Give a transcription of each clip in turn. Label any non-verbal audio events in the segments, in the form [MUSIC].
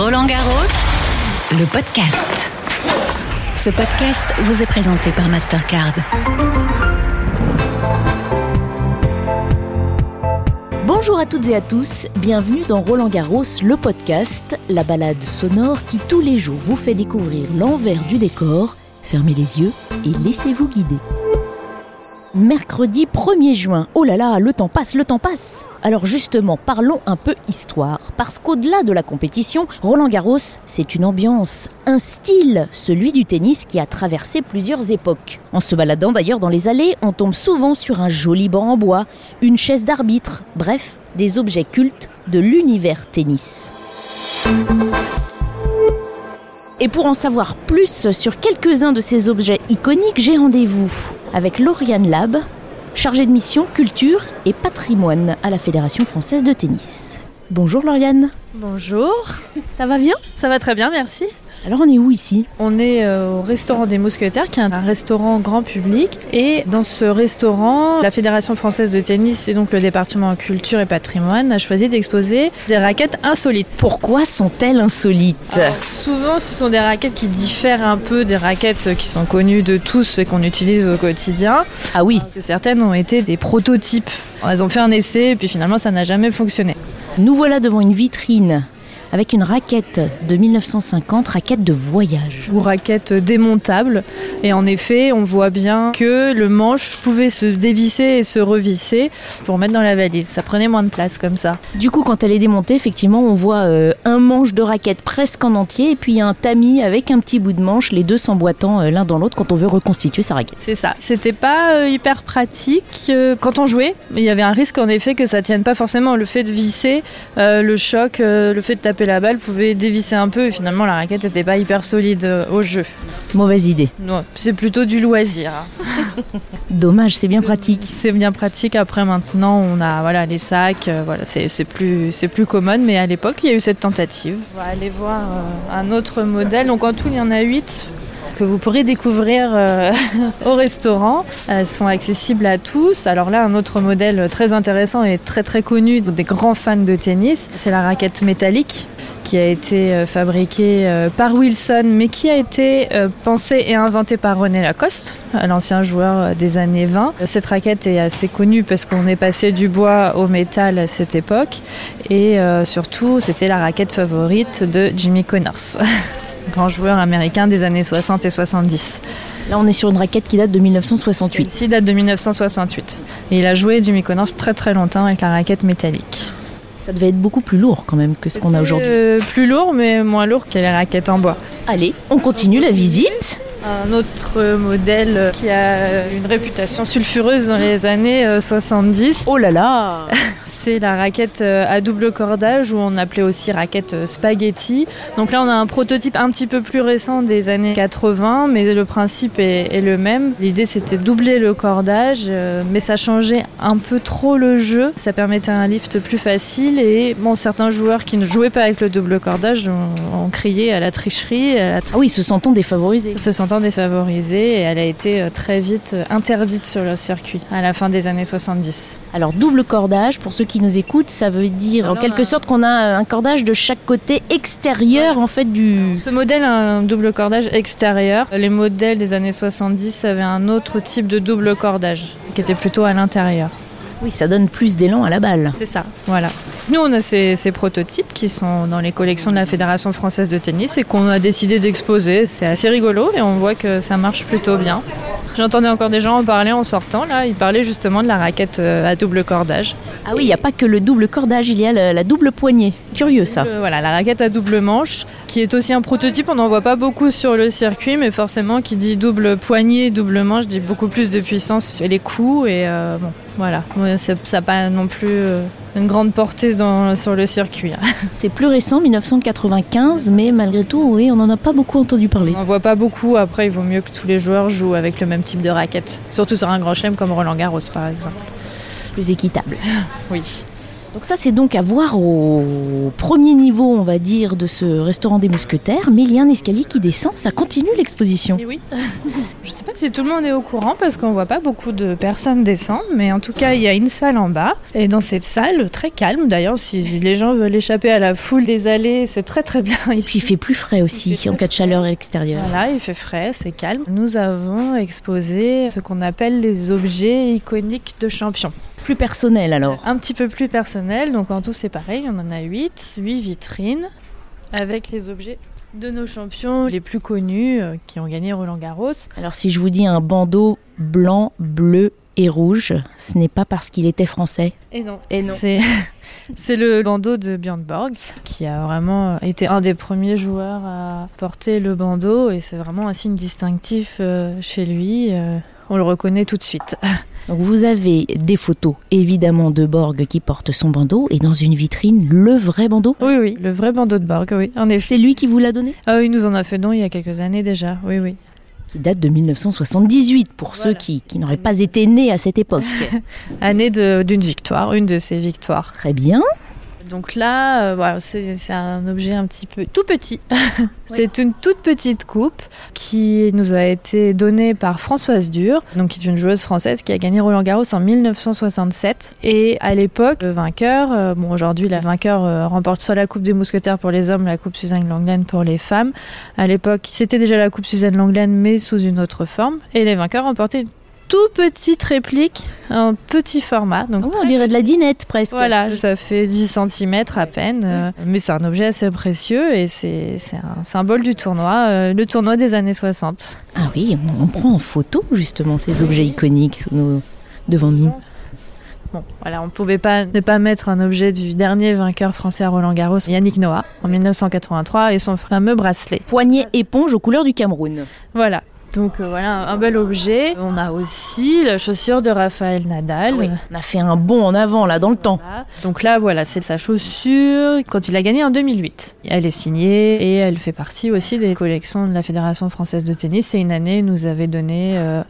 Roland Garros, le podcast. Ce podcast vous est présenté par Mastercard. Bonjour à toutes et à tous, bienvenue dans Roland Garros, le podcast, la balade sonore qui tous les jours vous fait découvrir l'envers du décor. Fermez les yeux et laissez-vous guider. Mercredi 1er juin, oh là là, le temps passe, le temps passe alors justement, parlons un peu histoire, parce qu'au-delà de la compétition, Roland Garros, c'est une ambiance, un style, celui du tennis qui a traversé plusieurs époques. En se baladant d'ailleurs dans les allées, on tombe souvent sur un joli banc en bois, une chaise d'arbitre, bref, des objets cultes de l'univers tennis. Et pour en savoir plus sur quelques-uns de ces objets iconiques, j'ai rendez-vous avec Lauriane Lab, chargée de mission culture et patrimoine à la Fédération française de tennis. Bonjour Lauriane. Bonjour. Ça va bien? Ça va très bien, merci. Alors on est où ici? On est euh, au restaurant des Mousquetaires, qui est un restaurant grand public. Et dans ce restaurant, la Fédération française de tennis et donc le département culture et patrimoine a choisi d'exposer des raquettes insolites. Pourquoi sont-elles insolites? Souvent, ce sont des raquettes qui diffèrent un peu des raquettes qui sont connues de tous et qu'on utilise au quotidien. Ah oui. Que certaines ont été des prototypes. Elles ont fait un essai et puis finalement ça n'a jamais fonctionné. Nous voilà devant une vitrine avec une raquette de 1950, raquette de voyage. Ou raquette démontable. Et en effet, on voit bien que le manche pouvait se dévisser et se revisser pour mettre dans la valise. Ça prenait moins de place comme ça. Du coup, quand elle est démontée, effectivement, on voit euh, un manche de raquette presque en entier et puis un tamis avec un petit bout de manche, les deux s'emboîtant euh, l'un dans l'autre quand on veut reconstituer sa raquette. C'est ça. C'était pas euh, hyper pratique quand on jouait. Il y avait un risque en effet que ça tienne pas forcément. Le fait de visser, le choc, le fait de taper la balle pouvait dévisser un peu et finalement la raquette n'était pas hyper solide euh, au jeu. Mauvaise idée. Non, c'est plutôt du loisir. [LAUGHS] Dommage, c'est bien pratique. C'est bien pratique. Après maintenant, on a voilà les sacs, euh, voilà, c'est plus c'est plus commode, mais à l'époque, il y a eu cette tentative. On va aller voir euh, un autre modèle. Donc en tout, il y en a 8 que vous pourrez découvrir euh, [LAUGHS] au restaurant. Elles sont accessibles à tous. Alors là, un autre modèle très intéressant et très très connu des grands fans de tennis, c'est la raquette métallique qui a été euh, fabriquée euh, par Wilson, mais qui a été pensée et inventée par René Lacoste, l'ancien joueur des années 20. Cette raquette est assez connue parce qu'on est passé du bois au métal à cette époque, et surtout, c'était la raquette favorite de Jimmy Connors. [LAUGHS] grand joueur américain des années 60 et 70. Là, on est sur une raquette qui date de 1968. Ici date de 1968. Et il a joué du Mykonos très très longtemps avec la raquette métallique. Ça devait être beaucoup plus lourd quand même que ce qu'on a aujourd'hui. Euh, plus lourd, mais moins lourd que les raquettes en bois. Allez, on continue la visite. Un autre modèle qui a une réputation sulfureuse dans les années 70. Oh là là [LAUGHS] c'est la raquette euh, à double cordage ou on appelait aussi raquette euh, spaghetti. Donc là on a un prototype un petit peu plus récent des années 80 mais le principe est, le même. L'idée c'était doubler le cordage euh, mais ça changeait un peu trop le jeu. Ça permettait un lift plus facile et bon certains joueurs qui ne jouaient pas avec le double cordage ont, crié à la tricherie. Ah oui, se sentant défavorisés. Se sentant défavorisés et elle a été très vite interdite sur le circuit à la fin des années 70. Alors double cordage pour ceux qui nous écoutent, ça veut dire en quelque sorte qu'on a un cordage de chaque côté extérieur en fait du. Ce modèle a un double cordage extérieur. Les modèles des années 70 avaient un autre type de double cordage qui était plutôt à l'intérieur. Oui, ça donne plus d'élan à la balle. C'est ça, voilà. Nous, on a ces, ces, prototypes qui sont dans les collections de la Fédération française de tennis et qu'on a décidé d'exposer. C'est assez rigolo et on voit que ça marche plutôt bien. J'entendais encore des gens en parler en sortant, là. Ils parlaient justement de la raquette euh, à double cordage. Ah oui, il n'y a pas que le double cordage, il y a la, double poignée. Curieux ça. voilà, la raquette à double manche, qui est aussi un prototype. On n'en voit pas beaucoup sur le circuit, mais forcément, qui dit double poignée, double manche, dit beaucoup plus de puissance et les coups. Et euh, bon, voilà. Ça n'a pas non plus. Euh, une grande portée dans, sur le circuit. [LAUGHS] C'est plus récent, 1995, mais malgré tout, oui, on n'en a pas beaucoup entendu parler. On n'en voit pas beaucoup. Après, il vaut mieux que tous les joueurs jouent avec le même type de raquette. Surtout sur un grand chelem comme Roland Garros, par exemple. Plus équitable. [LAUGHS] Oui. Donc ça c'est donc à voir au premier niveau on va dire de ce restaurant des mousquetaires, mais il y a un escalier qui descend, ça continue l'exposition. Et oui. [LAUGHS] Je sais pas si tout le monde est au courant parce qu'on voit pas beaucoup de personnes descendre, mais en tout cas il y a une salle en bas et dans cette salle très calme d'ailleurs si les gens veulent échapper à la foule des allées c'est très très bien. Et puis il fait plus frais aussi en cas de chaleur à l'extérieur. Voilà il fait frais, c'est calme. Nous avons exposé ce qu'on appelle les objets iconiques de champions. Plus personnel alors Un petit peu plus personnel, donc en tout c'est pareil, on en a 8, 8 vitrines avec les objets de nos champions les plus connus euh, qui ont gagné Roland Garros. Alors si je vous dis un bandeau blanc, bleu et rouge, ce n'est pas parce qu'il était français. Et non. Et non. C'est, [LAUGHS] c'est le bandeau de Björn Borg qui a vraiment été un des premiers joueurs à porter le bandeau et c'est vraiment un signe distinctif euh, chez lui. euh, on le reconnaît tout de suite. [LAUGHS] Donc vous avez des photos évidemment de Borg qui porte son bandeau et dans une vitrine le vrai bandeau. Oui, oui, le vrai bandeau de Borg, oui, en effet. C'est lui qui vous l'a donné? Ah oui, il nous en a fait don il y a quelques années déjà, oui, oui. Qui date de 1978 pour Voilà. ceux qui, qui n'auraient pas été nés à cette époque. [LAUGHS] Année d'une victoire, une de ses victoires. Très bien. Donc là, euh, c'est un objet un petit peu tout petit. [LAUGHS] c'est une toute petite coupe qui nous a été donnée par Françoise Dur, donc qui est une joueuse française qui a gagné Roland Garros en 1967. Et à l'époque, le vainqueur, euh, bon aujourd'hui la vainqueur euh, remporte soit la Coupe des Mousquetaires pour les hommes, la Coupe Suzanne Langlaine pour les femmes. À l'époque, c'était déjà la Coupe Suzanne Langlaine, mais sous une autre forme. Et les vainqueurs remportaient une toute petite réplique, un petit format. Donc Oh, on dirait de la dinette presque. voilà, ça fait 10 cm à peine, euh, mais c'est un objet assez précieux et c'est un symbole du tournoi, euh, le tournoi des années 60. Ah oui, on, on prend en photo justement ces objets iconiques sous nos- devant nous. Bon, voilà, on ne pouvait pas ne pas mettre un objet du dernier vainqueur français à Roland Garros, Yannick Noah, en 1983, et son fameux bracelet. Poignée éponge aux couleurs du Cameroun. Voilà. Donc euh, voilà, un bel objet. On a aussi la chaussure de Raphaël Nadal. Oui, on a fait un bond en avant là dans le temps. Voilà. Donc là, voilà, c'est sa chaussure quand il a gagné en 2008. Elle est signée et elle fait partie aussi des collections de la Fédération française de tennis. C'est une année, il nous avait donné, euh,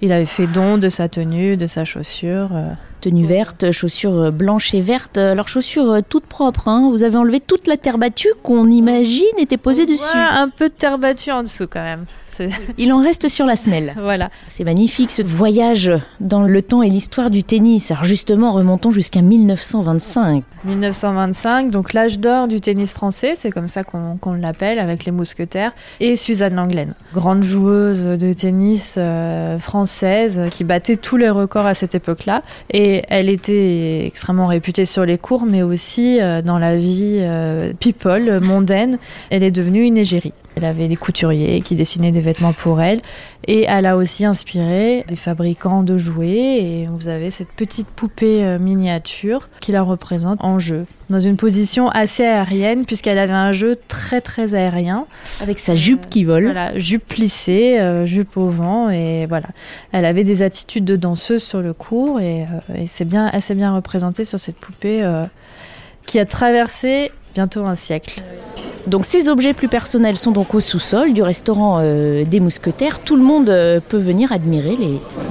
il avait fait don de sa tenue, de sa chaussure. euh. Tenue verte, chaussures blanches et vertes. Alors chaussures toutes propres. hein. Vous avez enlevé toute la terre battue qu'on imagine était posée dessus. Un peu de terre battue en dessous quand même. [LAUGHS] Il en reste sur la semelle. Voilà. C'est magnifique ce voyage dans le temps et l'histoire du tennis. Alors justement, remontons jusqu'à 1925. 1925, donc l'âge d'or du tennis français, c'est comme ça qu'on qu'on l'appelle avec les mousquetaires, et Suzanne Langlaine, grande joueuse de tennis euh, française qui battait tous les records à cette époque-là. Et elle était extrêmement réputée sur les cours, mais aussi euh, dans la vie euh, people, mondaine. Elle est devenue une égérie. Elle avait des couturiers qui dessinaient des vêtements pour elle. Et elle a aussi inspiré des fabricants de jouets. Et vous avez cette petite poupée euh, miniature qui la représente en jeu, dans une position assez aérienne, puisqu'elle avait un jeu très très aérien. Avec sa jupe qui vole. Voilà, jupe plissée, euh, jupe au vent, et voilà. Elle avait des attitudes de danseuse sur le cours, et, euh, et c'est bien, assez bien représenté sur cette poupée euh, qui a traversé bientôt un siècle. Donc ces objets plus personnels sont donc au sous-sol du restaurant euh, des Mousquetaires. Tout le monde euh, peut venir admirer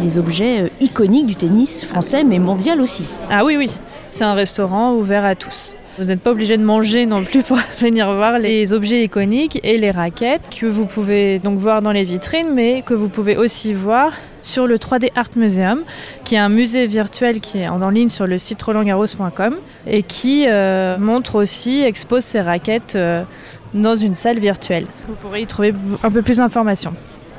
les, objets euh, iconiques du tennis français, mais mondial aussi. Ah oui, oui, c'est un restaurant ouvert à tous. Vous n'êtes pas obligé de manger non plus pour [LAUGHS] venir voir les objets iconiques et les raquettes que vous pouvez donc voir dans les vitrines, mais que vous pouvez aussi voir sur le 3D Art Museum, qui est un musée virtuel qui est en ligne sur le site rolandgarros.com et qui euh, montre aussi, expose ses raquettes euh, dans une salle virtuelle. Vous pourrez y trouver un peu plus d'informations.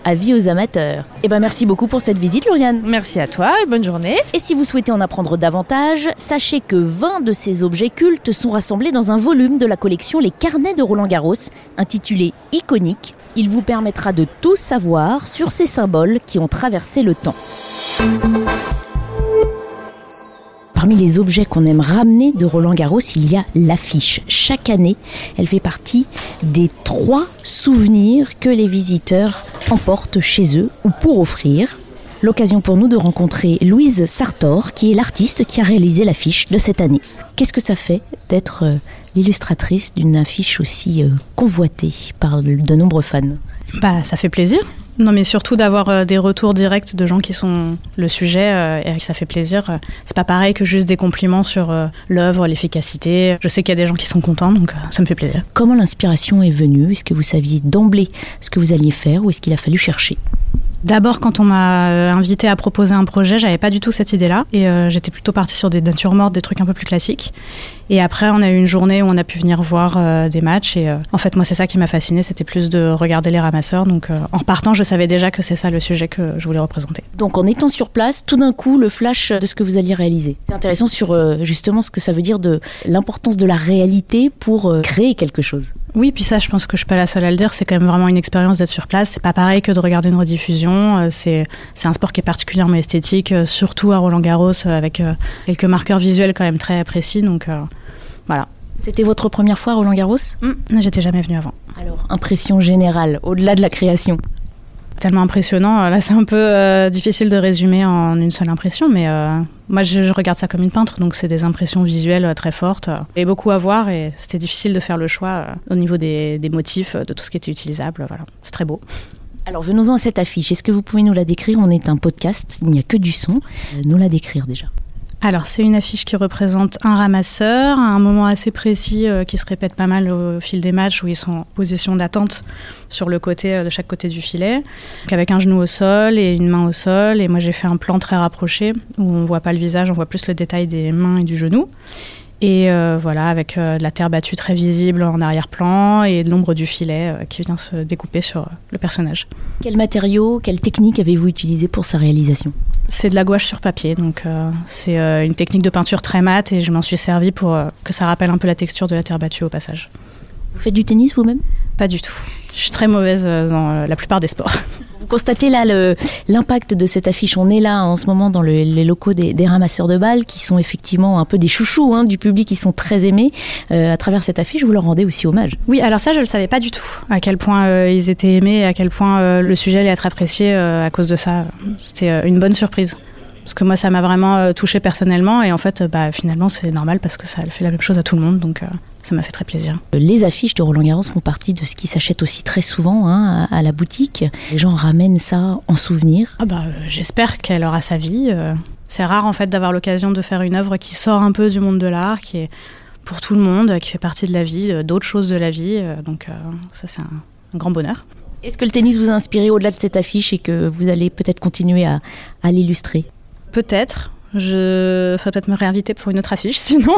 Avis aux amateurs. Eh ben merci beaucoup pour cette visite, Lauriane. Merci à toi et bonne journée. Et si vous souhaitez en apprendre davantage, sachez que 20 de ces objets cultes sont rassemblés dans un volume de la collection Les Carnets de Roland Garros, intitulé Iconique. Il vous permettra de tout savoir sur ces symboles qui ont traversé le temps. Parmi les objets qu'on aime ramener de Roland Garros, il y a l'affiche. Chaque année, elle fait partie des trois souvenirs que les visiteurs emportent chez eux ou pour offrir. L'occasion pour nous de rencontrer Louise Sartor, qui est l'artiste qui a réalisé l'affiche de cette année. Qu'est-ce que ça fait d'être euh, l'illustratrice d'une affiche aussi euh, convoitée par de nombreux fans? Bah, ça fait plaisir. Non, mais surtout d'avoir euh, des retours directs de gens qui sont le sujet euh, et ça fait plaisir. C'est pas pareil que juste des compliments sur euh, l'œuvre, l'efficacité. Je sais qu'il y a des gens qui sont contents, donc ça me fait plaisir. Comment l'inspiration est venue? Est-ce que vous saviez d'emblée ce que vous alliez faire ou est-ce qu'il a fallu chercher? D'abord, quand on m'a euh, invité à proposer un projet, j'avais pas du tout cette idée-là. Et euh, j'étais plutôt partie sur des natures mortes, des trucs un peu plus classiques. Et après, on a eu une journée où on a pu venir voir euh, des matchs. Et en fait, moi, c'est ça qui m'a fasciné, c'était plus de regarder les ramasseurs. Donc, en partant, je savais déjà que c'est ça le sujet que je voulais représenter. Donc, en étant sur place, tout d'un coup, le flash de ce que vous alliez réaliser. C'est intéressant sur justement ce que ça veut dire de l'importance de la réalité pour créer quelque chose. Oui, puis ça, je pense que je suis pas la seule à le dire. C'est quand même vraiment une expérience d'être sur place. C'est pas pareil que de regarder une rediffusion. Euh, c'est un sport qui est particulièrement esthétique, euh, surtout à Roland Garros, euh, avec quelques marqueurs visuels quand même très précis. Donc voilà. C'était votre première fois à Roland Garros? Mmh, J'étais jamais venue avant. Alors, impression générale, au-delà de la création tellement impressionnant. Là, c'est un peu euh, difficile de résumer en une seule impression, mais euh, moi, je, regarde ça comme une peintre, donc c'est des impressions visuelles euh, très fortes et beaucoup à voir. Et c'était difficile de faire le choix au niveau des, des, motifs, de tout ce qui était utilisable. Voilà, c'est très beau. Alors, venons-en à cette affiche. Est-ce que vous pouvez nous la décrire? On est un podcast, il n'y a que du son. nous la décrire déjà. Alors, c'est une affiche qui représente un ramasseur à un moment assez précis euh, qui se répète pas mal au fil des matchs où ils sont en position d'attente sur le côté euh, de chaque côté du filet, avec un genou au sol et une main au sol. Et moi, j'ai fait un plan très rapproché où on voit pas le visage, on voit plus le détail des mains et du genou. Et euh, voilà, avec euh, de la terre battue très visible en arrière-plan et l'ombre du filet euh, qui vient se découper sur le personnage. Quel matériau, quelle technique avez-vous utilisé pour sa réalisation? C'est de la gouache sur papier, donc c'est une technique de peinture très mate et je m'en suis servi pour que ça rappelle un peu la texture de la terre battue au passage. Vous faites du tennis vous-même? Pas du tout. Je suis très mauvaise dans la plupart des sports. [LAUGHS] Vous constatez là l'impact de cette affiche. On est là en ce moment dans les locaux des, ramasseurs de balles qui sont effectivement un peu des chouchous hein, du public, qui sont très aimés. Euh, à travers cette affiche, vous leur rendez aussi hommage. Oui, alors ça, je ne le savais pas du tout, à quel point euh, ils étaient aimés à quel point euh, le sujet allait être apprécié à cause de ça. C'était une bonne surprise parce que moi ça m'a vraiment touché personnellement et en fait bah, finalement c'est normal parce que ça fait la même chose à tout le monde donc ça m'a fait très plaisir. Les affiches de Roland Garros font partie de ce qui s'achète aussi très souvent hein, à, la boutique. Les gens ramènent ça en souvenir. Ah bah, euh, J'espère qu'elle aura sa vie. Euh. C'est rare en fait d'avoir l'occasion de faire une œuvre qui sort un peu du monde de l'art, qui est pour tout le monde, qui fait partie de la vie, euh, d'autres choses de la vie. Donc ça c'est un, grand bonheur. Est-ce que le tennis vous a inspiré au-delà de cette affiche et que vous allez peut-être continuer à, à l'illustrer? Peut-être. Je ferais peut-être me réinviter pour une autre affiche [LAUGHS] sinon.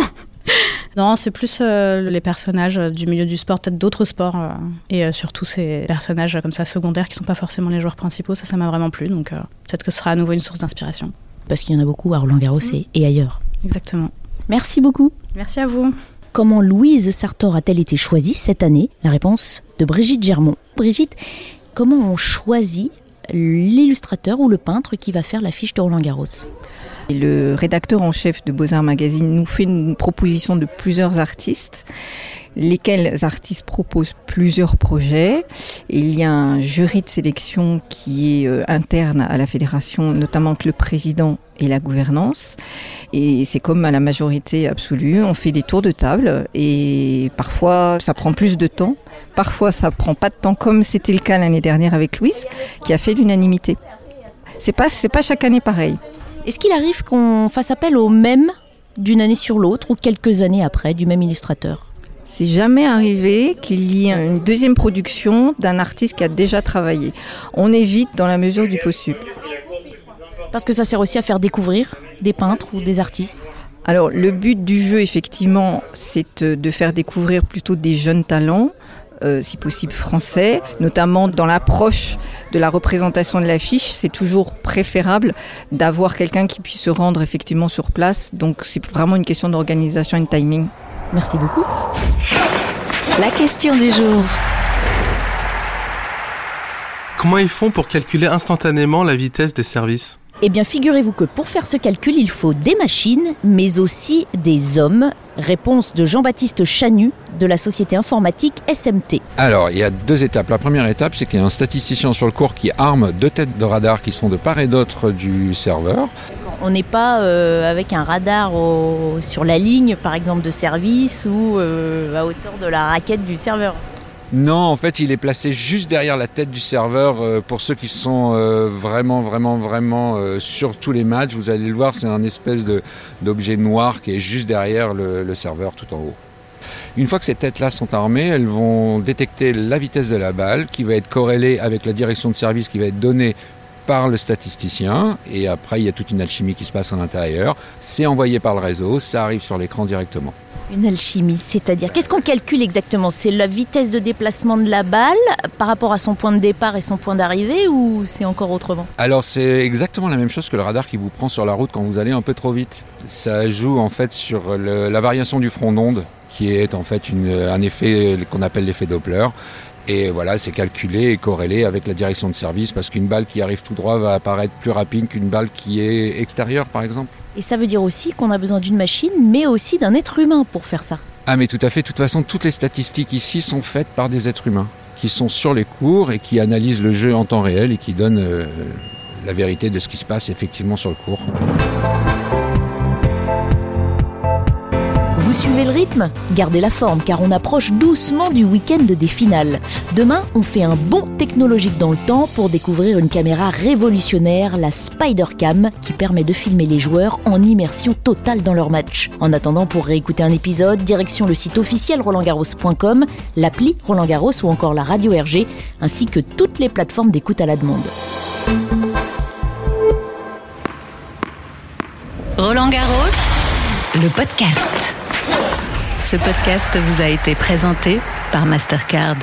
non, c'est plus euh, les personnages du milieu du sport, peut-être d'autres sports, euh, et euh, surtout ces personnages comme ça secondaires qui sont pas forcément les joueurs principaux. Ça, ça m'a vraiment plu, donc peut-être que ce sera à nouveau une source d'inspiration. Parce qu'il y en a beaucoup à Roland Garros et ailleurs. Exactement. Merci beaucoup. Merci à vous. Comment Louise Sartor a-t-elle été choisie cette année? La réponse de Brigitte Germont. Brigitte, comment on choisit l'illustrateur ou le peintre qui va faire l'affiche de Roland Garros. Le rédacteur en chef de Beaux-Arts Magazine nous fait une proposition de plusieurs artistes lesquels artistes proposent plusieurs projets. Il y a un jury de sélection qui est euh, interne à la fédération, notamment avec le président et la gouvernance. Et c'est comme à la majorité absolue, on fait des tours de table et parfois ça prend plus de temps, parfois ça prend pas de temps comme c'était le cas l'année dernière avec Louise qui a fait l'unanimité. C'est pas c'est pas chaque année pareil. Est-ce qu'il arrive qu'on fasse appel au même d'une année sur l'autre ou quelques années après du même illustrateur? C'est jamais arrivé qu'il y ait une deuxième production d'un artiste qui a déjà travaillé. On évite dans la mesure du possible. Parce que ça sert aussi à faire découvrir des peintres ou des artistes alors le but du jeu, effectivement, c'est de faire découvrir plutôt des jeunes talents, euh, si possible français, notamment dans l'approche de la représentation de l'affiche. C'est toujours préférable d'avoir quelqu'un qui puisse se rendre effectivement sur place. Donc c'est vraiment une question d'organisation et de timing. Merci beaucoup. La question du jour. Comment ils font pour calculer instantanément la vitesse des services? Eh bien, figurez-vous que pour faire ce calcul, il faut des machines, mais aussi des hommes. Réponse de Jean-Baptiste Chanu de la société informatique SMT. Alors, il y a deux étapes. La première étape, c'est qu'il y a un statisticien sur le cours qui arme deux têtes de radar qui sont de part et d'autre du serveur. On n'est pas euh, avec un radar sur la ligne, par exemple, de service ou euh, à hauteur de la raquette du serveur. Non, en fait, il est placé juste derrière la tête du serveur. euh, pour ceux qui sont vraiment, vraiment, vraiment sur tous les matchs, vous allez le voir, c'est un espèce d'objet noir qui est juste derrière le serveur tout en haut. Une fois que ces têtes-là sont armées, elles vont détecter la vitesse de la balle qui va être corrélée avec la direction de service qui va être donnée par le statisticien. Et après, il y a toute une alchimie qui se passe à l'intérieur. C'est envoyé par le réseau, ça arrive sur l'écran directement. Une alchimie, c'est-à-dire qu'est-ce qu'on calcule exactement? C'est la vitesse de déplacement de la balle par rapport à son point de départ et son point d'arrivée ou c'est encore autrement? Alors c'est exactement la même chose que le radar qui vous prend sur la route quand vous allez un peu trop vite. Ça joue en fait sur le- la variation du front d'onde qui est en fait une- un effet qu'on appelle l'effet Doppler. Et voilà, c'est calculé et corrélé avec la direction de service parce qu'une balle qui arrive tout droit va apparaître plus rapide qu'une balle qui est extérieure par exemple. Et ça veut dire aussi qu'on a besoin d'une machine, mais aussi d'un être humain pour faire ça. Ah mais tout à fait, de toute façon toutes les statistiques ici sont faites par des êtres humains qui sont sur les cours et qui analysent le jeu en temps réel et qui donnent euh, la vérité de ce qui se passe effectivement sur le cours. Vous suivez le rythme? Gardez la forme car on approche doucement du week-end des finales. Demain, on fait un bond technologique dans le temps pour découvrir une caméra révolutionnaire, la Spider-Cam, qui permet de filmer les joueurs en immersion totale dans leur match. En attendant, pour réécouter un épisode, direction le site officiel rolandgarros.com, l'appli Roland Garros ou encore la radio RG, ainsi que toutes les plateformes d'écoute à la demande. Roland Garros, le podcast. Ce podcast vous a été présenté par Mastercard.